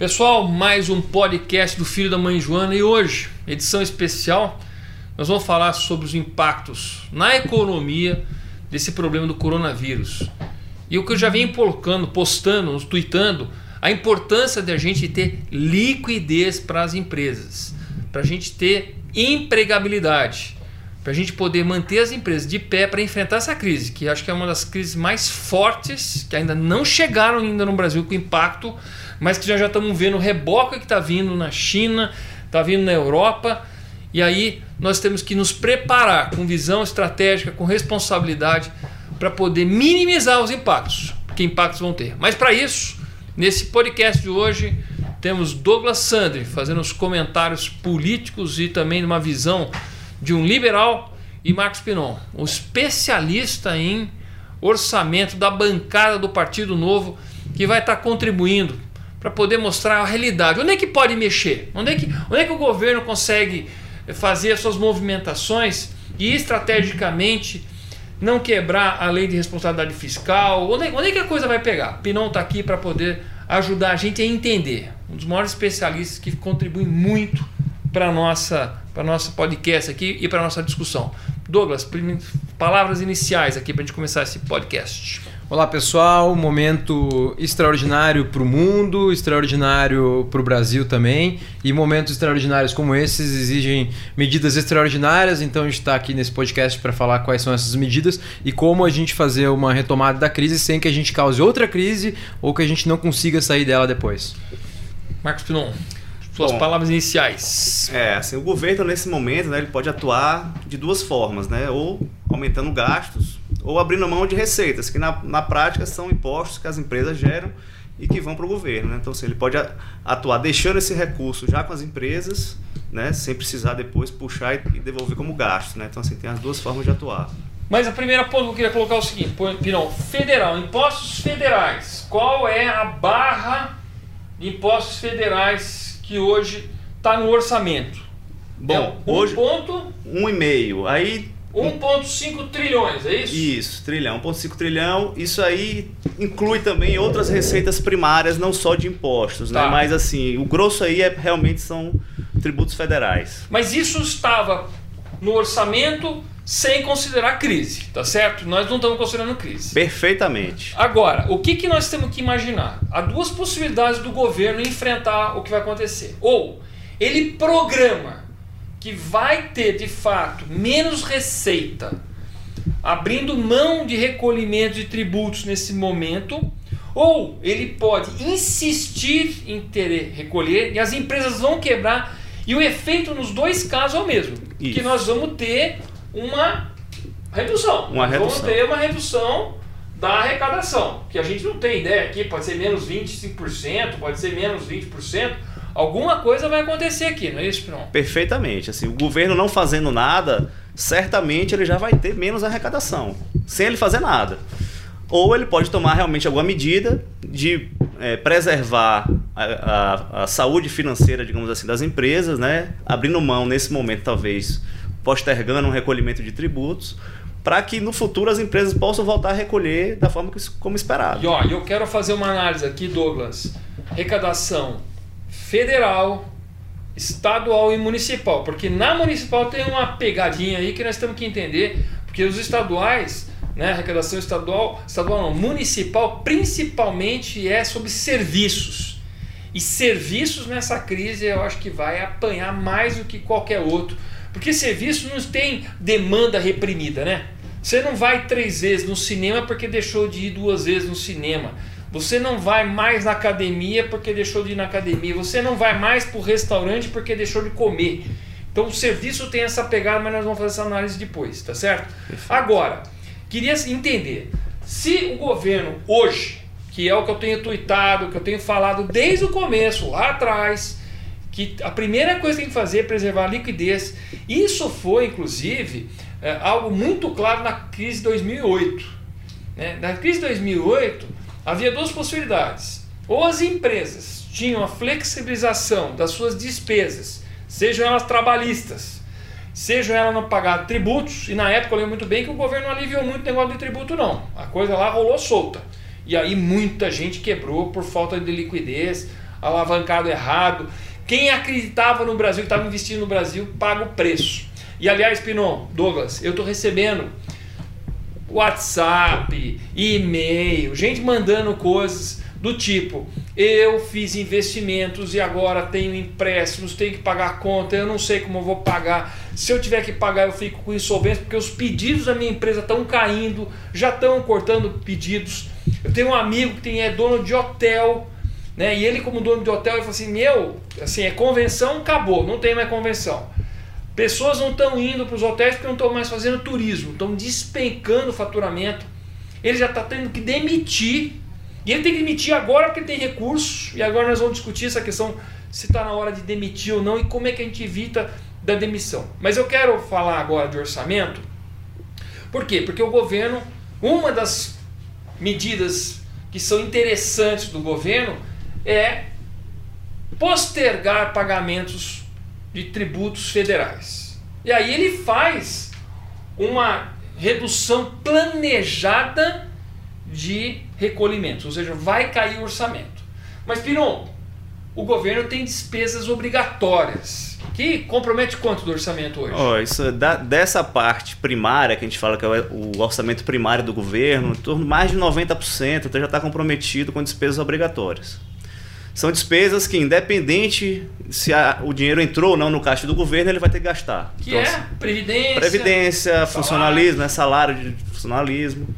Pessoal, mais um podcast do Filho da Mãe Joana e hoje, edição especial, nós vamos falar sobre os impactos na economia desse problema do coronavírus. E o que eu já venho colocando, postando, tweetando, a importância de a gente ter liquidez para as empresas, para a gente ter empregabilidade, para a gente poder manter as empresas de pé para enfrentar essa crise, que acho que é uma das crises mais fortes, que ainda não chegaram ainda no Brasil com impacto mas que já já estamos vendo o reboca que está vindo na China, está vindo na Europa. E aí nós temos que nos preparar com visão estratégica, com responsabilidade, para poder minimizar os impactos, que impactos vão ter. Mas para isso, nesse podcast de hoje, temos Douglas Sandri fazendo os comentários políticos e também uma visão de um liberal e Marcos Pinon, um especialista em orçamento da bancada do Partido Novo, que vai estar contribuindo para poder mostrar a realidade. Onde é que pode mexer? Onde é que, onde é que o governo consegue fazer as suas movimentações e estrategicamente não quebrar a lei de responsabilidade fiscal? Onde é, onde é que a coisa vai pegar? Pinão está aqui para poder ajudar a gente a entender. Um dos maiores especialistas que contribui muito para nossa, nossa podcast aqui e para a nossa discussão. Douglas, palavras iniciais aqui para a gente começar esse podcast. Olá pessoal, momento extraordinário para o mundo, extraordinário para o Brasil também. E momentos extraordinários como esses exigem medidas extraordinárias, então a gente está aqui nesse podcast para falar quais são essas medidas e como a gente fazer uma retomada da crise sem que a gente cause outra crise ou que a gente não consiga sair dela depois. Marcos Pinon, suas Bom, palavras iniciais. É, assim, o governo nesse momento né, ele pode atuar de duas formas, né? Ou aumentando gastos ou abrindo mão de receitas, que na, na prática são impostos que as empresas geram e que vão para o governo. Né? Então, assim, ele pode atuar deixando esse recurso já com as empresas, né? sem precisar depois puxar e devolver como gasto. Né? Então, assim, tem as duas formas de atuar. Mas a primeira ponto que eu queria colocar é o seguinte, Pirão, federal, impostos federais. Qual é a barra de impostos federais que hoje está no orçamento? Bom, é um hoje ponto um e meio. Aí 1,5 trilhões, é isso? Isso, trilhão, 1,5 trilhão. Isso aí inclui também outras receitas primárias, não só de impostos, né? tá. né? Mas assim, o grosso aí é, realmente são tributos federais. Mas isso estava no orçamento sem considerar crise, tá certo? Nós não estamos considerando crise. Perfeitamente. Agora, o que, que nós temos que imaginar? Há duas possibilidades do governo enfrentar o que vai acontecer. Ou ele programa que vai ter de fato menos receita, abrindo mão de recolhimento de tributos nesse momento, ou ele pode insistir em ter recolher e as empresas vão quebrar e o efeito nos dois casos é o mesmo, Isso. que nós vamos ter uma redução. Uma redução. Vamos ter uma redução da arrecadação, que a gente não tem ideia aqui, pode ser menos 25%, pode ser menos 20%, Alguma coisa vai acontecer aqui, não é isso, Piron? Perfeitamente. Assim, o governo não fazendo nada, certamente ele já vai ter menos arrecadação, sem ele fazer nada. Ou ele pode tomar realmente alguma medida de é, preservar a, a, a, saúde financeira, digamos assim, das empresas, né? abrindo mão nesse momento, talvez, postergando um recolhimento de tributos, para que no futuro as empresas possam voltar a recolher da forma que, como esperado. E ó, eu quero fazer uma análise aqui, Douglas. Arrecadação federal, estadual e municipal. Porque na municipal tem uma pegadinha aí que nós temos que entender, porque os estaduais, né, arrecadação estadual, estadual não, municipal, principalmente é sobre serviços. E serviços nessa crise eu acho que vai apanhar mais do que qualquer outro. Porque serviço não tem demanda reprimida, né? Você não vai três vezes no cinema porque deixou de ir duas vezes no cinema. Você não vai mais na academia porque deixou de ir na academia. Você não vai mais para o restaurante porque deixou de comer. Então o serviço tem essa pegada, mas nós vamos fazer essa análise depois, tá certo? Perfeito. Agora, queria entender se o governo hoje, que é o que eu tenho tweetado, que eu tenho falado desde o começo, lá atrás, que a primeira coisa que tem que fazer é preservar a liquidez. Isso foi, inclusive, é, algo muito claro na crise de 2008. Né? Na crise de 2008, havia duas possibilidades. Ou as empresas tinham a flexibilização das suas despesas, sejam elas trabalhistas, sejam elas não pagar tributos, e na época eu lembro muito bem que o governo não aliviou muito o negócio de tributo, não. A coisa lá rolou solta. E aí muita gente quebrou por falta de liquidez, alavancado errado. Quem acreditava no Brasil, que estava investindo no Brasil, paga o preço. E aliás, Pinon, Douglas, eu estou recebendo WhatsApp, e-mail, gente mandando coisas do tipo: eu fiz investimentos e agora tenho empréstimos, tenho que pagar conta, eu não sei como eu vou pagar. Se eu tiver que pagar, eu fico com insolvência, porque os pedidos da minha empresa estão caindo, já estão cortando pedidos. Eu tenho um amigo que tem, é dono de hotel, né? E ele, como dono de hotel, ele falou assim: meu, assim, é convenção, acabou, não tem mais convenção. Pessoas não estão indo para os hotéis porque não estão mais fazendo turismo, estão despencando o faturamento. Ele já está tendo que demitir. E ele tem que demitir agora porque tem recursos. E agora nós vamos discutir essa questão se está na hora de demitir ou não e como é que a gente evita da demissão. Mas eu quero falar agora de orçamento. Por quê? Porque o governo, uma das medidas que são interessantes do governo é postergar pagamentos de tributos federais. E aí ele faz uma redução planejada de recolhimentos, ou seja, vai cair o orçamento. Mas Piron, o governo tem despesas obrigatórias que compromete quanto do orçamento hoje? Oh, isso da, dessa parte primária que a gente fala que é o orçamento primário do governo, em torno de mais de 90% então já está comprometido com despesas obrigatórias. São despesas que, independente se a, o dinheiro entrou ou não no caixa do governo, ele vai ter que gastar. Que então, é assim, previdência, previdência, salário. funcionalismo, né, salário de funcionalismo,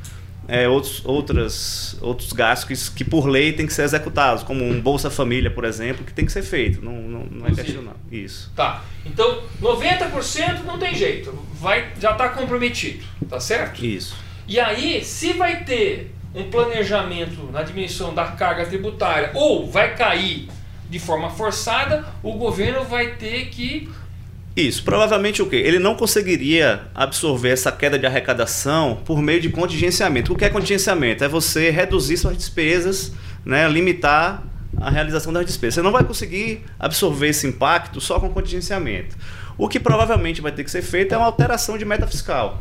é, outros, outras, outros gastos que, que, por lei tem que ser executados, como um Bolsa Família, por exemplo, que tem que ser feito. Não, não, não é questionável. Isso. Tá. Então, 90% não tem jeito. Vai, já está comprometido. Tá certo? Isso. E aí, se vai ter um planejamento na diminuição da carga tributária ou vai cair de forma forçada, o governo vai ter que. Isso, provavelmente o quê? Ele não conseguiria absorver essa queda de arrecadação por meio de contingenciamento. O que é contingenciamento? É você reduzir suas despesas, né, limitar a realização das despesas. Você não vai conseguir absorver esse impacto só com contingenciamento. O que provavelmente vai ter que ser feito é uma alteração de meta fiscal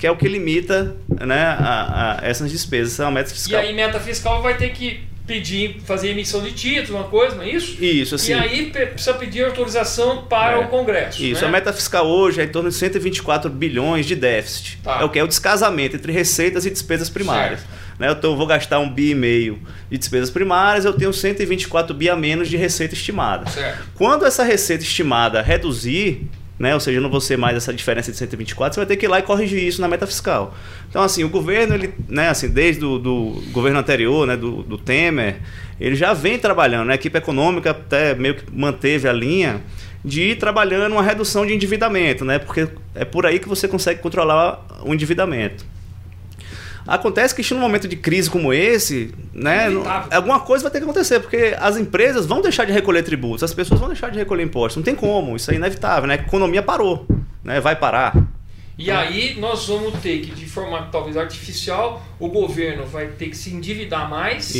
que é o que limita né, a, a essas despesas, são meta fiscal. E aí, meta fiscal vai ter que pedir, fazer emissão de títulos, uma coisa, não é isso? Isso, assim. E aí precisa pedir autorização para é. o Congresso. Isso, né? a meta fiscal hoje é em torno de 124 bilhões de déficit. Tá. É o que é o descasamento entre receitas e despesas primárias. Né, eu tô, vou gastar um bi e meio de despesas primárias, eu tenho 124 bi a menos de receita estimada. Certo. Quando essa receita estimada reduzir, né? Ou seja, não vou ser mais essa diferença de 124, você vai ter que ir lá e corrigir isso na meta fiscal. Então, assim, o governo, ele, né, assim, desde o do governo anterior, né, do, do Temer, ele já vem trabalhando, né? a equipe econômica até meio que manteve a linha de ir trabalhando uma redução de endividamento, né? Porque é por aí que você consegue controlar o endividamento. Acontece que num momento de crise como esse, né, alguma coisa vai ter que acontecer, porque as empresas vão deixar de recolher tributos, as pessoas vão deixar de recolher impostos. Não tem como, isso é inevitável, né? A economia parou, né? Vai parar. E aí nós vamos ter que, de forma talvez artificial, o governo vai ter que se endividar mais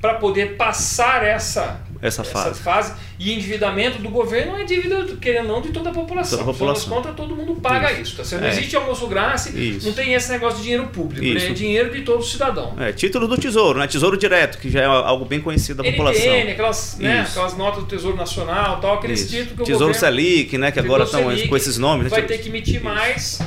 para poder passar essa, essa, fase. essa fase. E endividamento do governo é dívida, querendo não, de toda a população. Toda a população. contas, todo mundo paga isso. isso tá? Não é. existe almoço grátis, isso. não tem esse negócio de dinheiro público, né? é dinheiro de todo cidadão. É, título do Tesouro, né? Tesouro Direto, que já é algo bem conhecido da população. Aquelas, né? aquelas notas do Tesouro Nacional, tal, aqueles títulos que o Tesouro governo, Selic, né? Que agora estão com esses nomes. Né? Vai ter que emitir mais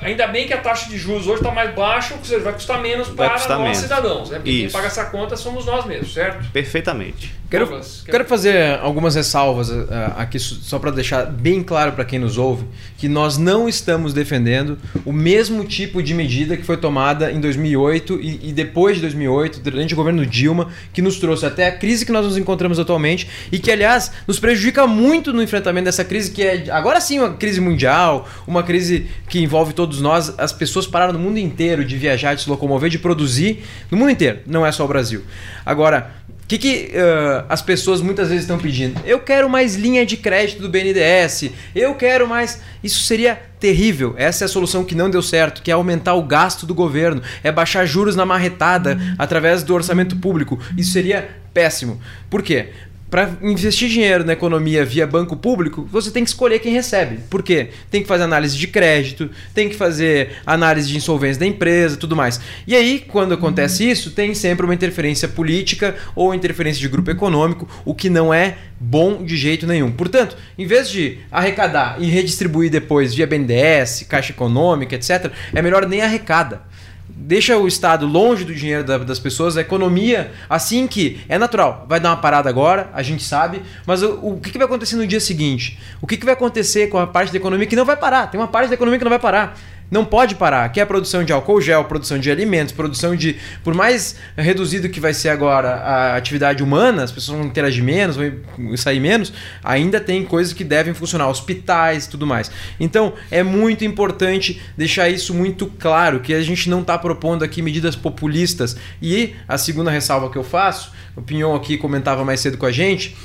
Ainda bem que a taxa de juros hoje está mais baixa, ou seja, vai custar menos vai para custar nós menos. cidadãos. Né? Porque Isso. quem paga essa conta somos nós mesmos, certo? Perfeitamente. Quero, Douglas, quero fazer algumas ressalvas uh, aqui, só para deixar bem claro para quem nos ouve, que nós não estamos defendendo o mesmo tipo de medida que foi tomada em 2008 e, e depois de 2008, durante o governo Dilma, que nos trouxe até a crise que nós nos encontramos atualmente e que, aliás, nos prejudica muito no enfrentamento dessa crise, que é agora sim uma crise mundial, uma crise que envolve todos nós. As pessoas pararam no mundo inteiro de viajar, de se locomover, de produzir, no mundo inteiro, não é só o Brasil. Agora, o que, que uh, as pessoas muitas vezes estão pedindo? Eu quero mais linha de crédito do BNDES, eu quero mais. Isso seria terrível. Essa é a solução que não deu certo, que é aumentar o gasto do governo, é baixar juros na marretada através do orçamento público. Isso seria péssimo. Por quê? Para investir dinheiro na economia via banco público, você tem que escolher quem recebe. Por quê? Tem que fazer análise de crédito, tem que fazer análise de insolvência da empresa, tudo mais. E aí, quando acontece isso, tem sempre uma interferência política ou interferência de grupo econômico, o que não é bom de jeito nenhum. Portanto, em vez de arrecadar e redistribuir depois via BNDES, Caixa Econômica, etc., é melhor nem arrecada deixa o Estado longe do dinheiro das pessoas, a economia, assim que é natural, vai dar uma parada agora, a gente sabe, mas o, o que, vai acontecer no dia seguinte? O que, que vai acontecer com a parte da economia que não vai parar? Tem uma parte da economia que não vai parar não pode parar, que é a produção de álcool gel, produção de alimentos, produção de. Por mais reduzido que vai ser agora a atividade humana, as pessoas vão interagir menos, vão sair menos, ainda tem coisas que devem funcionar, hospitais e tudo mais. Então é muito importante deixar isso muito claro, que a gente não está propondo aqui medidas populistas. E a segunda ressalva que eu faço, o Pinhon aqui comentava mais cedo com a gente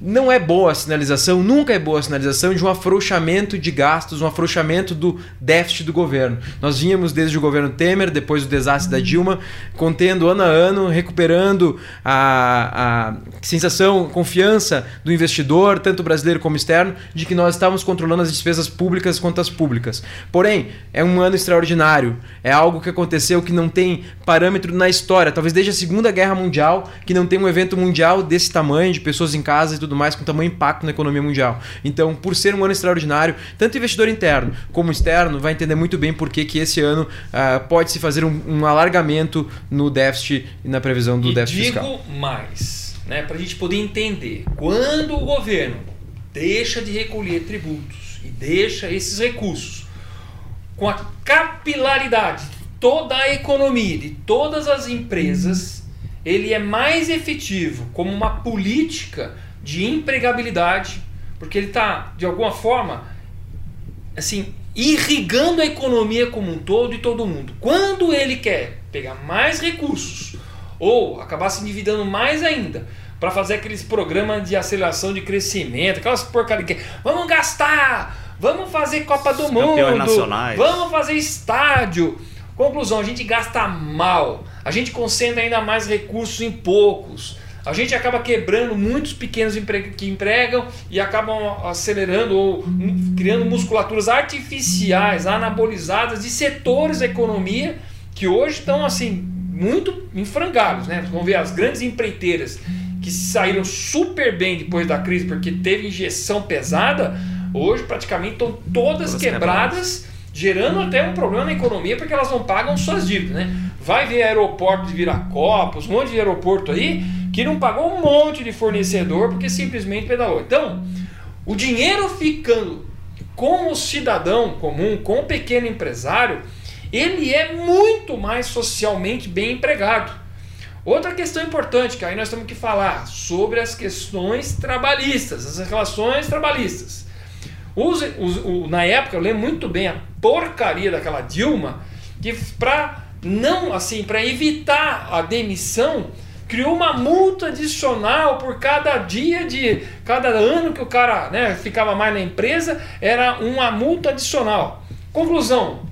não é boa a sinalização, nunca é boa a sinalização de um afrouxamento de gastos, um afrouxamento do déficit do governo. Nós vínhamos desde o governo Temer, depois do desastre da Dilma, contendo ano a ano, recuperando a, a sensação, confiança do investidor, tanto brasileiro como externo, de que nós estávamos controlando as despesas públicas e contas públicas. Porém, é um ano extraordinário, é algo que aconteceu que não tem parâmetro na história, talvez desde a Segunda Guerra Mundial, que não tem um evento mundial desse tamanho, de pessoas em casa e tudo tudo mais, com tamanho impacto na economia mundial. Então, por ser um ano extraordinário, tanto investidor interno como externo vai entender muito bem por que, que esse ano uh, pode se fazer um, um, alargamento no déficit e na previsão do e déficit digo fiscal. mais, né, para a gente poder entender, quando o governo deixa de recolher tributos e deixa esses recursos com a capilaridade de toda a economia, de todas as empresas, ele é mais efetivo como uma política de empregabilidade, porque ele está, de alguma forma, assim, irrigando a economia como um todo e todo mundo. Quando ele quer pegar mais recursos ou acabar se endividando mais ainda para fazer aqueles programas de aceleração de crescimento, aquelas porcaria que vamos gastar, vamos fazer Copa do Mundo, nacionais. vamos fazer estádio. Conclusão, a gente gasta mal, a gente concentra ainda mais recursos em poucos. A gente acaba quebrando muitos pequenos que empregam e acabam acelerando ou criando musculaturas artificiais, anabolizadas de setores da economia que hoje estão assim muito em frangalhos, né? Vamos ver as grandes empreiteiras que saíram super bem depois da crise porque teve injeção pesada, hoje praticamente estão todas, todas quebradas, quebradas, gerando até um problema na economia porque elas não pagam suas dívidas, né? Vai ver aeroporto de Viracopos, um monte de aeroporto aí que não pagou um monte de fornecedor porque simplesmente pedalou. Então, o dinheiro ficando com o cidadão comum, com o pequeno empresário, ele é muito mais socialmente bem empregado. Outra questão importante que aí nós temos que falar sobre as questões trabalhistas, as relações trabalhistas. Na época eu lembro muito bem a porcaria daquela Dilma que para não assim para evitar a demissão criou uma multa adicional por cada dia de cada ano que o cara né, ficava mais na empresa, era uma multa adicional. Conclusão: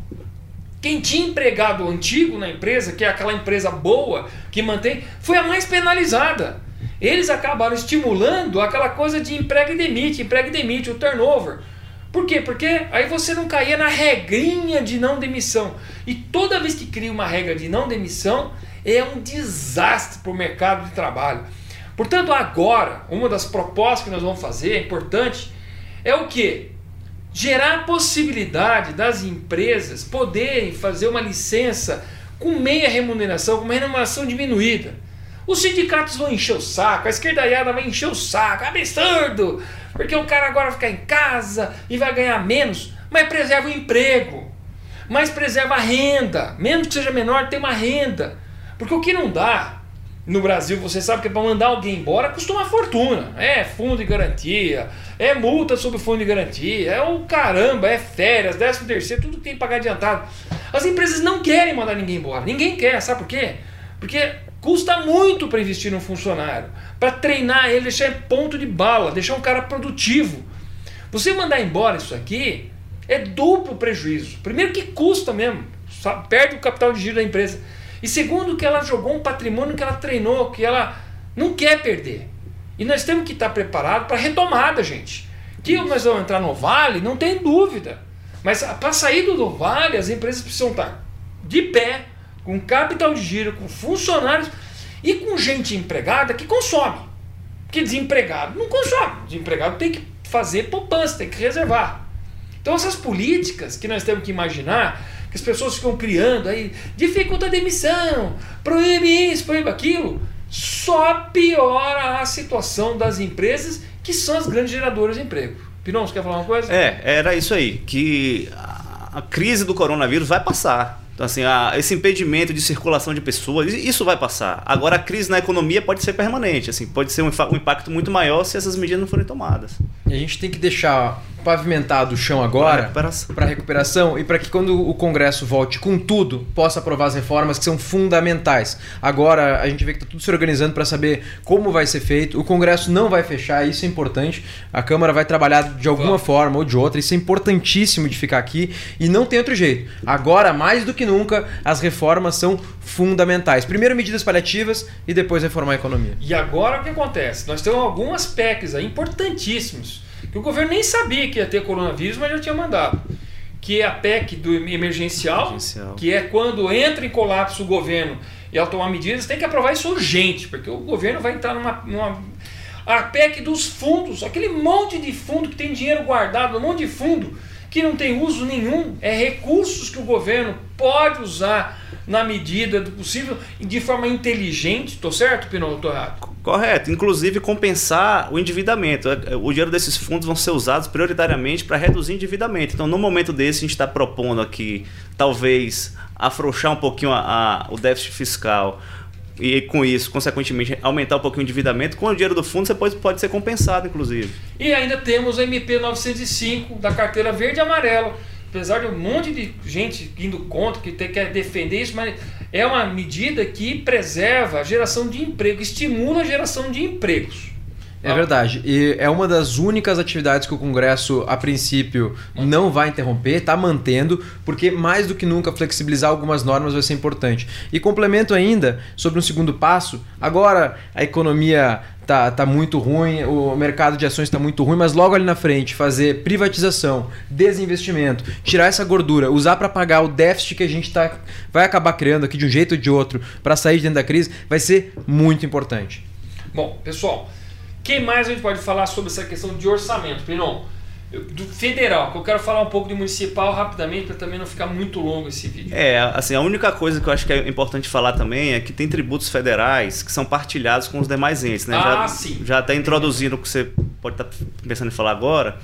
quem tinha empregado antigo na empresa, que é aquela empresa boa que mantém, foi a mais penalizada. Eles acabaram estimulando aquela coisa de emprega e demite, emprega e demite, o turnover. Por quê? Porque aí você não caía na regrinha de não demissão. E toda vez que cria uma regra de não demissão, é um desastre para o mercado de trabalho. Portanto, agora, uma das propostas que nós vamos fazer, é importante, é o que? Gerar a possibilidade das empresas poderem fazer uma licença com meia remuneração, com uma remuneração diminuída. Os sindicatos vão encher o saco, a esquerdaiada vai encher o saco, é absurdo, porque o cara agora vai ficar em casa e vai ganhar menos, mas preserva o emprego, mas preserva a renda, mesmo que seja menor, tem uma renda. Porque o que não dá no Brasil, você sabe que para mandar alguém embora custa uma fortuna. É fundo de garantia, é multa sobre fundo de garantia, é o caramba, é férias, décimo terceiro, tudo que tem que pagar adiantado. As empresas não querem mandar ninguém embora. Ninguém quer, sabe por quê? Porque custa muito para investir num funcionário, para treinar ele, deixar em ponto de bala, deixar um cara produtivo. Você mandar embora isso aqui é duplo prejuízo. Primeiro que custa mesmo, perde o capital de giro da empresa. E segundo, que ela jogou um patrimônio que ela treinou, que ela não quer perder. E nós temos que estar preparados para retomada, gente. Que nós vamos entrar no vale, não tem dúvida. Mas para sair do vale, as empresas precisam estar de pé, com capital de giro, com funcionários e com gente empregada que consome. Porque desempregado não consome. Desempregado tem que fazer poupança, tem que reservar. Então essas políticas que nós temos que imaginar, que as pessoas ficam criando aí, dificulta a demissão, proíbe isso, proíbe aquilo, só piora a situação das empresas que são as grandes geradoras de emprego. Pirão, você quer falar uma coisa? É, era isso aí, que a crise do coronavírus vai passar. Então, assim, a, esse impedimento de circulação de pessoas, isso vai passar. Agora, a crise na economia pode ser permanente, assim, pode ser um, um impacto muito maior se essas medidas não forem tomadas. E a gente tem que deixar pavimentado o chão agora para recuperação. recuperação. e para que quando o Congresso volte com tudo, possa aprovar as reformas que são fundamentais. Agora a gente vê que está tudo se organizando para saber como vai ser feito. O Congresso não vai fechar, isso é importante. A Câmara vai trabalhar de alguma forma ou de outra, isso é importantíssimo de ficar aqui e não tem outro jeito. Agora, mais do que nunca, as reformas são fundamentais. Primeiro medidas paliativas e depois reformar a economia. E agora o que acontece? Nós temos algumas PECs aí importantíssimos que o governo nem sabia que ia ter coronavírus, mas já tinha mandado. Que é a PEC do emergencial, emergencial. que é quando entra em colapso o governo e ao tomar medidas, tem que aprovar isso urgente, porque o governo vai entrar numa, numa a PEC dos fundos, aquele monte de fundo que tem dinheiro guardado, um monte de fundo que não tem uso nenhum, é recursos que o governo pode usar na medida do possível de forma inteligente, estou certo, Pinot? Estou errado? Correto, inclusive compensar o endividamento. É, o dinheiro desses fundos vão ser usados prioritariamente para reduzir endividamento. Então, no momento desse, a gente está propondo aqui, talvez, afrouxar um pouquinho a, a, o déficit fiscal e com isso, consequentemente, aumentar um pouquinho o endividamento, com o dinheiro do fundo você pode, pode ser compensado, inclusive. E ainda temos o MP 905 da carteira verde e amarelo. Apesar de um monte de gente indo contra, que quer defender isso, mas é uma medida que preserva a geração de emprego, estimula a geração de empregos. É verdade. E é uma das únicas atividades que o Congresso, a princípio, não vai interromper, está mantendo, porque mais do que nunca flexibilizar algumas normas vai ser importante. E complemento ainda sobre um segundo passo. Agora a economia tá, tá muito ruim, o mercado de ações está muito ruim, mas logo ali na frente fazer privatização, desinvestimento, tirar essa gordura, usar para pagar o déficit que a gente tá, vai acabar criando aqui de um jeito ou de outro para sair de dentro da crise, vai ser muito importante. Bom, pessoal, quem mais a gente pode falar sobre essa questão de orçamento? Pinon, do federal, que eu quero falar um pouco de municipal rapidamente para também não ficar muito longo esse vídeo. É, assim, a única coisa que eu acho que é importante falar também é que tem tributos federais que são partilhados com os demais entes, né? Ah, já, sim. Já até introduzindo o que você pode estar tá pensando em falar agora,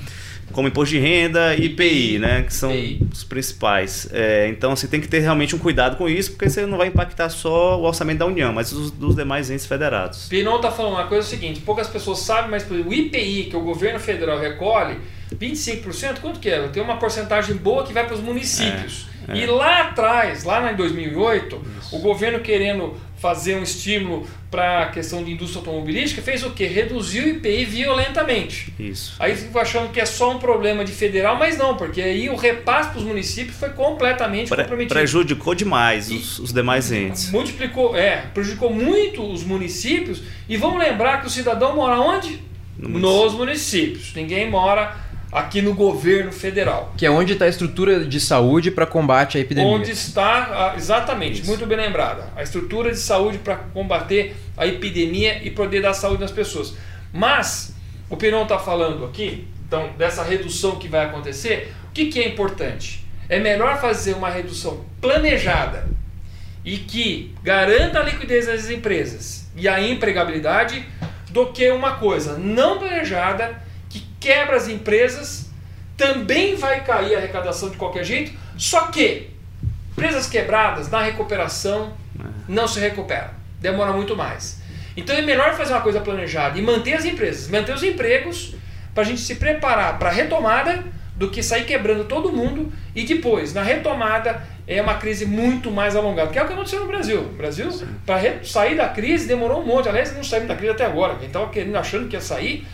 como imposto de renda e IPI, né? Que são IPI. os principais. É, então, você assim, tem que ter realmente um cuidado com isso, porque você não vai impactar só o orçamento da União, mas os dos demais entes federados. Pinon está falando uma coisa é o seguinte: poucas pessoas sabem, mas o IPI que o governo federal recolhe 25%, quanto que é? Tem uma porcentagem boa que vai para os municípios. É, é. E lá atrás, lá em 2008, Isso. o governo querendo fazer um estímulo para a questão de indústria automobilística, fez o quê? Reduziu o IPI violentamente. Isso. Aí ficou achando que é só um problema de federal, mas não, porque aí o repasse para os municípios foi completamente Pre comprometido. Prejudicou demais os, os, demais entes. Multiplicou, é, prejudicou muito os municípios. E vamos lembrar que o cidadão mora onde? No município. Nos municípios. Ninguém mora aqui no governo federal. Que é onde está a estrutura de saúde para combate à epidemia. Onde está, exatamente, Isso. muito bem lembrada. A estrutura de saúde para combater a epidemia e poder dar saúde nas pessoas. Mas, o Peron está falando aqui, então, dessa redução que vai acontecer, o que, que é importante? É melhor fazer uma redução planejada e que garanta a liquidez das empresas e a empregabilidade do que uma coisa não planejada quebra as empresas, também vai cair a arrecadação de qualquer jeito, só que empresas quebradas na recuperação não se recuperam, demora muito mais. Então é melhor fazer uma coisa planejada e manter as empresas, manter os empregos, para a gente se preparar para a retomada do que sair quebrando todo mundo e depois, na retomada, é uma crise muito mais alongada, que é o que aconteceu no Brasil. O Brasil, para sair da crise, demorou um monte. Aliás, não saímos da crise até agora. Quem estava querendo, achando que ia sair,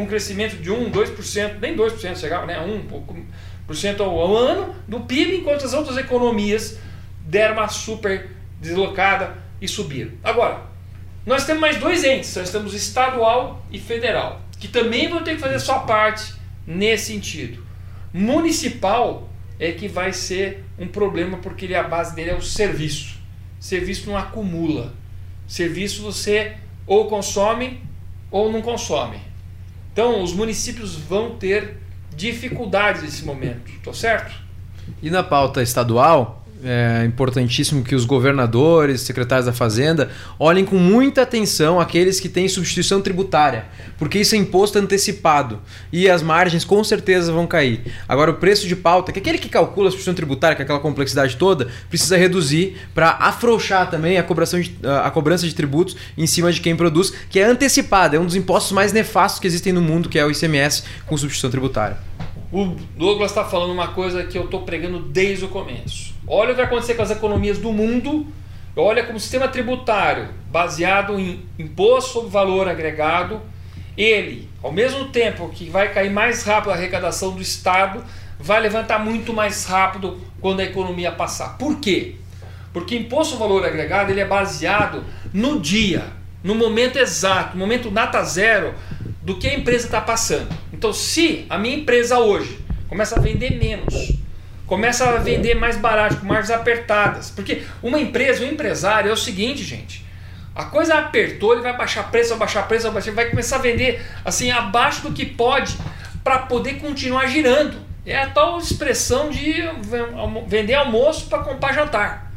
com crescimento de 1, 2%, nem 2% chegava, né? 1% ao, ano do PIB, enquanto as outras economias deram uma super deslocada e subiram. Agora, Nós temos mais dois entes, nós temos estadual e federal, que também vão ter que fazer sua parte nesse sentido. Municipal é que vai ser um problema porque ele, a base dele é o serviço. Serviço não acumula. Serviço você ou consome ou não consome. Então os municípios vão ter dificuldades nesse momento, tô certo? E na pauta estadual, é importantíssimo que os governadores, secretários da Fazenda, olhem com muita atenção aqueles que têm substituição tributária, porque isso é imposto antecipado e as margens com certeza vão cair. Agora, o preço de pauta, que é aquele que calcula a substituição tributária, com aquela complexidade toda, precisa reduzir para afrouxar também a cobrança, de, a cobrança de tributos em cima de quem produz, que é antecipada, é um dos impostos mais nefastos que existem no mundo, que é o ICMS com substituição tributária. O Douglas está falando uma coisa que eu estou pregando desde o começo. Olha o que vai acontecer com as economias do mundo. Olha como o sistema tributário, baseado em imposto sobre valor agregado, ele, ao mesmo tempo que vai cair mais rápido a arrecadação do Estado, vai levantar muito mais rápido quando a economia passar. Por quê? Porque imposto sobre valor agregado ele é baseado no dia, no momento exato, no momento data zero do que a empresa está passando. Então, se a minha empresa hoje começa a vender menos, começa a vender mais barato, com margens apertadas, porque uma empresa, um empresário é o seguinte, gente. A coisa apertou, ele vai baixar preço, vai baixar preço, vai, baixar, vai começar a vender assim abaixo do que pode para poder continuar girando. É a tal expressão de vender almoço para comprar jantar.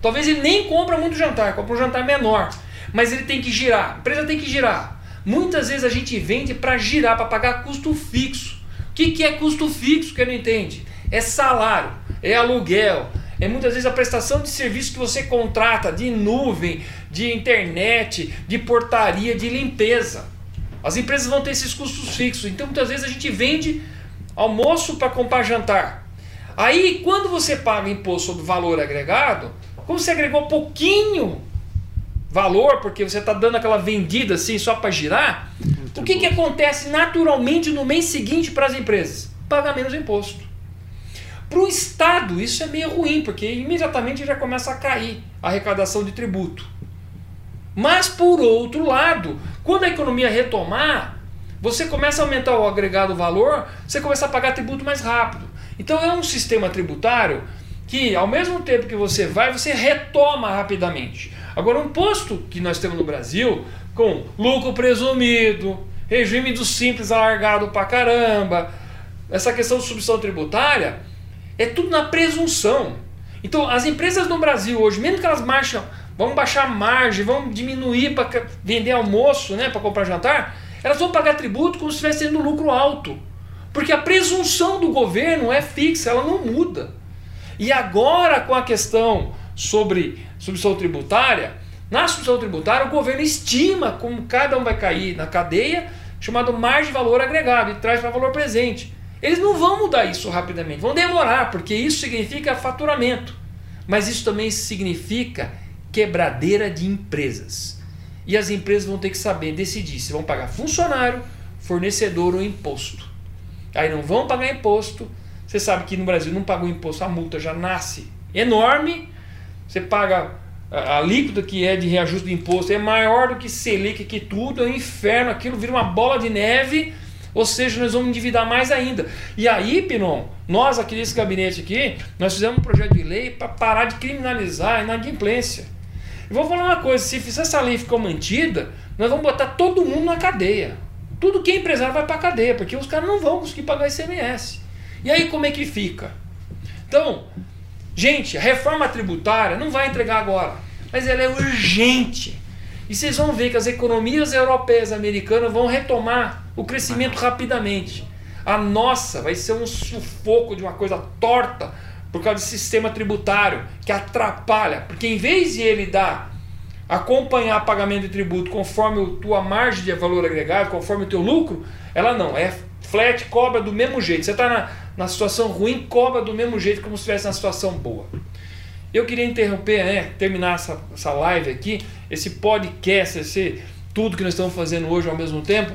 Talvez ele nem compra muito jantar, compra um jantar menor, mas ele tem que girar. A empresa tem que girar. Muitas vezes a gente vende para girar, para pagar custo fixo. O que, que é custo fixo que não entende? É salário, é aluguel, é muitas vezes a prestação de serviço que você contrata de nuvem, de internet, de portaria, de limpeza. As empresas vão ter esses custos fixos. Então muitas vezes a gente vende almoço para comprar jantar. Aí quando você paga imposto sobre valor agregado, como você agregou pouquinho valor, porque você está dando aquela vendida assim só para girar, Muito o que, que acontece naturalmente no mês seguinte para as empresas? Paga menos imposto. Para o Estado, isso é meio ruim, porque imediatamente já começa a cair a arrecadação de tributo. Mas, por outro lado, quando a economia retomar, você começa a aumentar o agregado valor, você começa a pagar tributo mais rápido. Então, é um sistema tributário que, ao mesmo tempo que você vai, você retoma rapidamente. Agora, um posto que nós temos no Brasil, com lucro presumido, regime do simples alargado pra caramba, essa questão de substituição tributária, é tudo na presunção. Então, as empresas no Brasil hoje, mesmo que elas marcham, vão baixar a margem, vão diminuir para vender almoço, né, para comprar jantar, elas vão pagar tributo como se estivesse tendo lucro alto. Porque a presunção do governo é fixa, ela não muda. E agora, com a questão sobre substituição tributária, na substituição tributária o governo estima como cada um vai cair na cadeia, chamado margem de valor agregado, e traz para valor presente. Eles não vão mudar isso rapidamente, vão demorar, porque isso significa faturamento. Mas isso também significa quebradeira de empresas. E as empresas vão ter que saber decidir se vão pagar funcionário, fornecedor ou imposto. Aí não vão pagar imposto. Você sabe que no Brasil não pagou imposto, a multa já nasce enorme você paga a líquida que é de reajuste de imposto é maior do que Selic, que tudo é um inferno, aquilo vira uma bola de neve, ou seja, nós vamos endividar mais ainda. E aí, Pinon, nós aqui nesse gabinete aqui, nós fizemos um projeto de lei para parar de criminalizar a inadimplência. E vou falar uma coisa, se essa lei ficou mantida, nós vamos botar todo mundo na cadeia. Tudo que é empresário vai para cadeia, porque os caras não vão conseguir pagar ICMS. E aí como é que fica? Então, Gente, a reforma tributária não vai entregar agora, mas ela é urgente. E vocês vão ver que as economias europeias e americanas vão retomar o crescimento rapidamente. A nossa vai ser um sufoco de uma coisa torta por causa do sistema tributário que atrapalha, porque em vez de ele dar acompanhar pagamento de tributo conforme a tua margem de valor agregado, conforme o teu lucro, ela não, é flat, cobra do mesmo jeito. Você está na, na situação ruim, cobra do mesmo jeito como se estivesse na situação boa. Eu queria interromper, né, terminar essa, essa live aqui, esse podcast, esse tudo que nós estamos fazendo hoje ao mesmo tempo,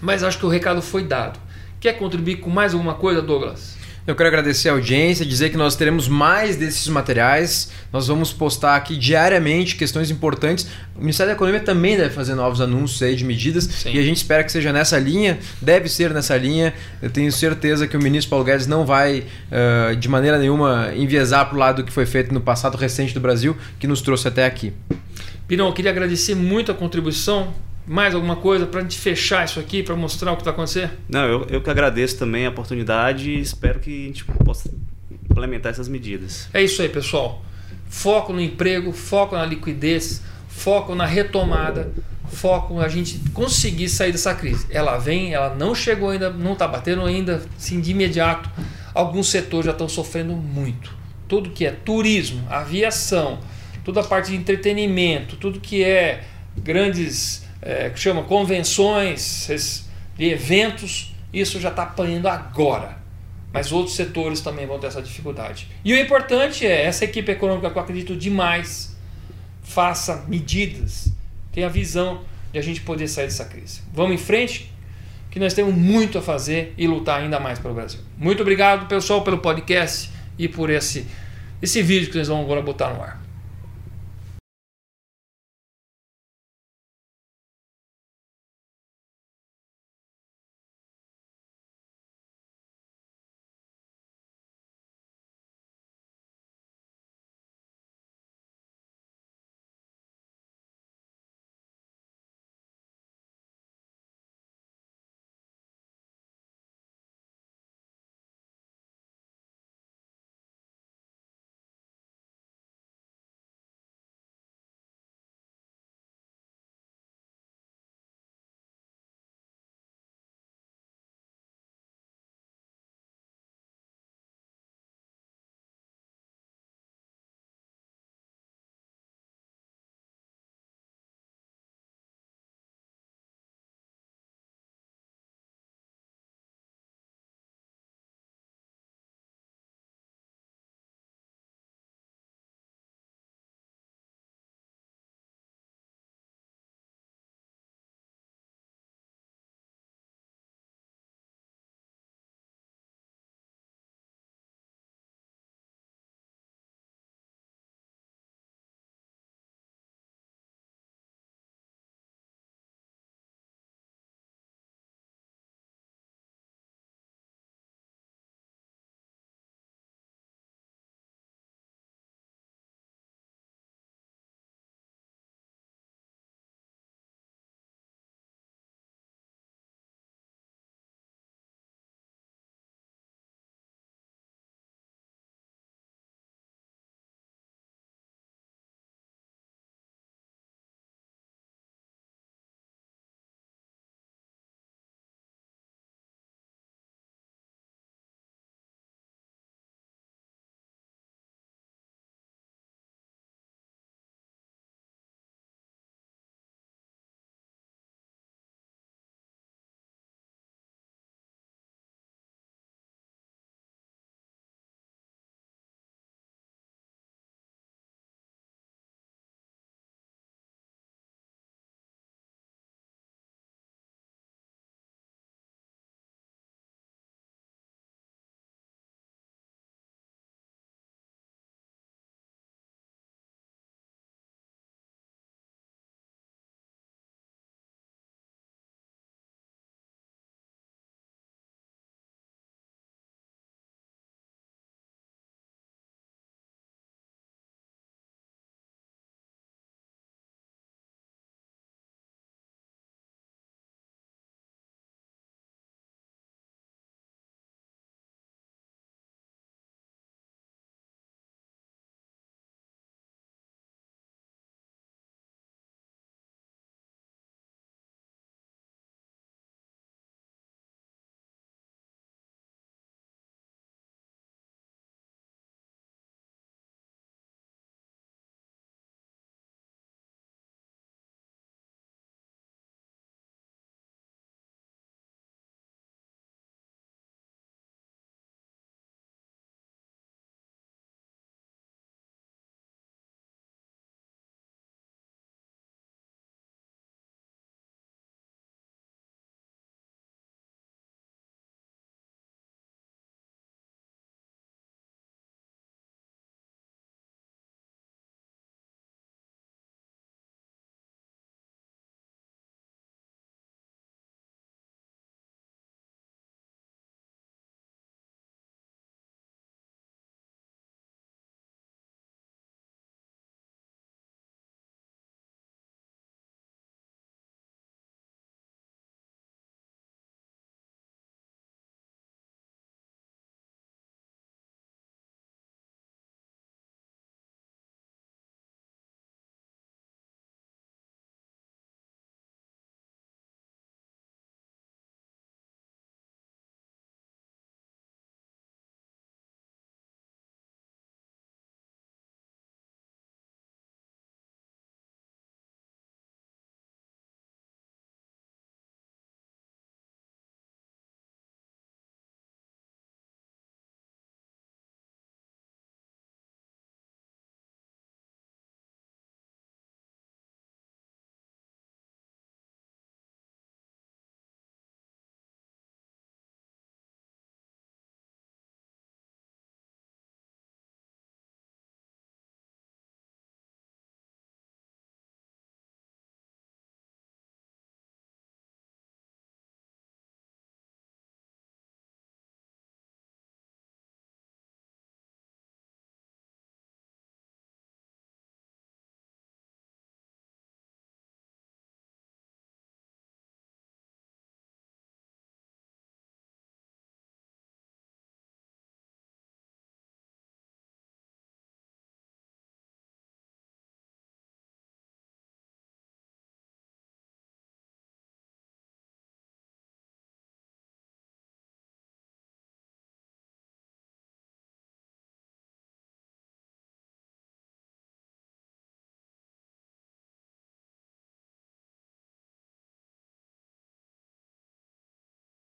mas acho que o recado foi dado. Quer contribuir com mais alguma coisa, Douglas? Eu quero agradecer a audiência, dizer que nós teremos mais desses materiais. Nós vamos postar aqui diariamente questões importantes. O Ministério da Economia também deve fazer novos anúncios aí de medidas Sim. e a gente espera que seja nessa linha, deve ser nessa linha. Eu tenho certeza que o ministro Paulo Guedes não vai, uh, de maneira nenhuma, enviesar para o lado do que foi feito no passado recente do Brasil, que nos trouxe até aqui. Pirão, eu queria agradecer muito a contribuição. Mais alguma coisa para a gente fechar isso aqui, para mostrar o que está acontecendo? Não, eu, eu que agradeço também a oportunidade e espero que a gente possa implementar essas medidas. É isso aí, pessoal. Foco no emprego, foco na liquidez, foco na retomada, foco na gente conseguir sair dessa crise. Ela vem, ela não chegou ainda, não está batendo ainda, assim, de imediato. Alguns setores já estão sofrendo muito. Tudo que é turismo, aviação, toda a parte de entretenimento, tudo que é grandes é, que chama convenções, de eventos, isso já está apanhando agora. Mas outros setores também vão ter essa dificuldade. E o importante é essa equipe econômica que eu acredito demais faça medidas, tenha visão de a gente poder sair dessa crise. Vamos em frente, que nós temos muito a fazer e lutar ainda mais pelo Brasil. Muito obrigado, pessoal, pelo podcast e por esse, esse vídeo que nós vamos agora botar no ar.